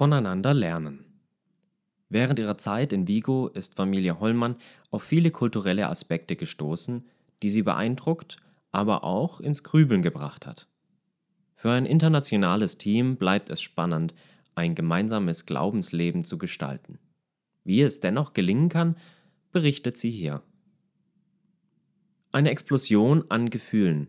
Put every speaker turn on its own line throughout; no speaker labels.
Voneinander lernen. Während ihrer Zeit in Vigo ist Familie Hollmann auf viele kulturelle Aspekte gestoßen, die sie beeindruckt, aber auch ins Grübeln gebracht hat. Für ein internationales Team bleibt es spannend, ein gemeinsames Glaubensleben zu gestalten. Wie es dennoch gelingen kann, berichtet sie hier. Eine Explosion an Gefühlen.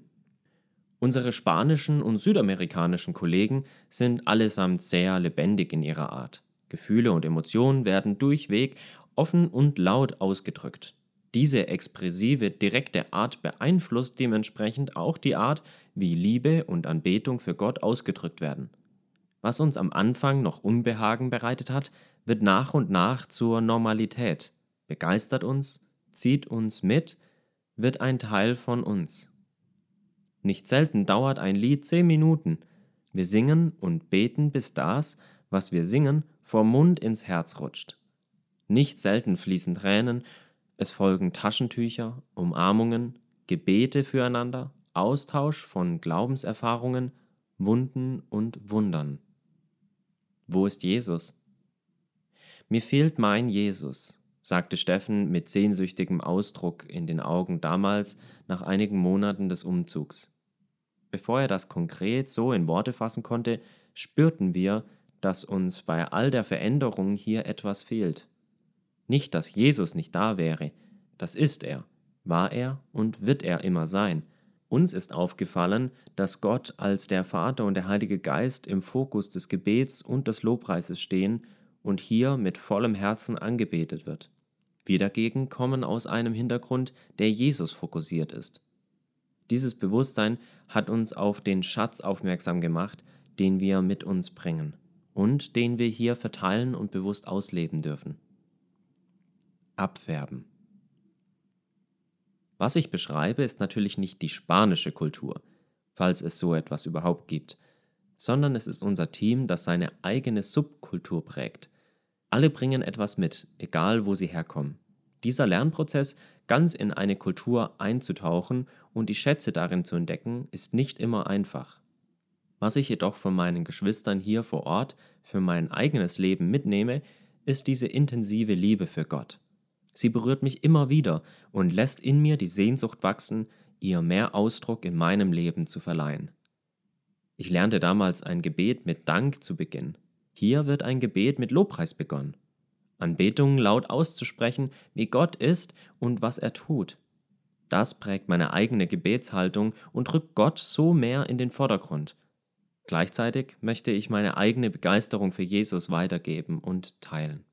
Unsere spanischen und südamerikanischen Kollegen sind allesamt sehr lebendig in ihrer Art. Gefühle und Emotionen werden durchweg offen und laut ausgedrückt. Diese expressive, direkte Art beeinflusst dementsprechend auch die Art, wie Liebe und Anbetung für Gott ausgedrückt werden. Was uns am Anfang noch Unbehagen bereitet hat, wird nach und nach zur Normalität, begeistert uns, zieht uns mit, wird ein Teil von uns. Nicht selten dauert ein Lied zehn Minuten. Wir singen und beten, bis das, was wir singen, vom Mund ins Herz rutscht. Nicht selten fließen Tränen, es folgen Taschentücher, Umarmungen, Gebete füreinander, Austausch von Glaubenserfahrungen, Wunden und Wundern. Wo ist Jesus? Mir fehlt mein Jesus, sagte Steffen mit sehnsüchtigem Ausdruck in den Augen damals nach einigen Monaten des Umzugs. Bevor er das konkret so in Worte fassen konnte, spürten wir, dass uns bei all der Veränderung hier etwas fehlt. Nicht, dass Jesus nicht da wäre, das ist er, war er und wird er immer sein. Uns ist aufgefallen, dass Gott als der Vater und der Heilige Geist im Fokus des Gebets und des Lobpreises stehen und hier mit vollem Herzen angebetet wird. Wir dagegen kommen aus einem Hintergrund, der Jesus fokussiert ist. Dieses Bewusstsein hat uns auf den Schatz aufmerksam gemacht, den wir mit uns bringen und den wir hier verteilen und bewusst ausleben dürfen. Abfärben. Was ich beschreibe, ist natürlich nicht die spanische Kultur, falls es so etwas überhaupt gibt, sondern es ist unser Team, das seine eigene Subkultur prägt. Alle bringen etwas mit, egal wo sie herkommen. Dieser Lernprozess Ganz in eine Kultur einzutauchen und die Schätze darin zu entdecken, ist nicht immer einfach. Was ich jedoch von meinen Geschwistern hier vor Ort für mein eigenes Leben mitnehme, ist diese intensive Liebe für Gott. Sie berührt mich immer wieder und lässt in mir die Sehnsucht wachsen, ihr mehr Ausdruck in meinem Leben zu verleihen. Ich lernte damals ein Gebet mit Dank zu beginnen. Hier wird ein Gebet mit Lobpreis begonnen. Anbetung laut auszusprechen, wie Gott ist und was er tut. Das prägt meine eigene Gebetshaltung und rückt Gott so mehr in den Vordergrund. Gleichzeitig möchte ich meine eigene Begeisterung für Jesus weitergeben und teilen.